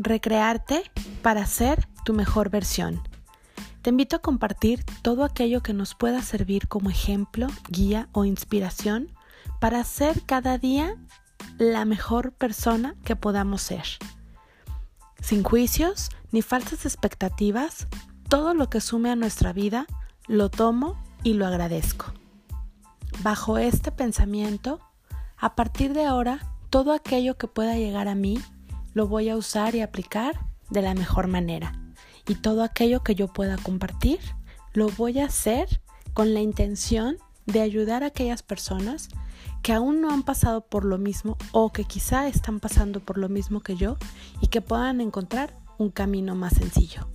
recrearte para ser tu mejor versión. Te invito a compartir todo aquello que nos pueda servir como ejemplo, guía o inspiración para ser cada día la mejor persona que podamos ser. Sin juicios ni falsas expectativas, todo lo que sume a nuestra vida lo tomo y lo agradezco. Bajo este pensamiento, a partir de ahora, todo aquello que pueda llegar a mí lo voy a usar y aplicar de la mejor manera. Y todo aquello que yo pueda compartir, lo voy a hacer con la intención de ayudar a aquellas personas que aún no han pasado por lo mismo o que quizá están pasando por lo mismo que yo y que puedan encontrar un camino más sencillo.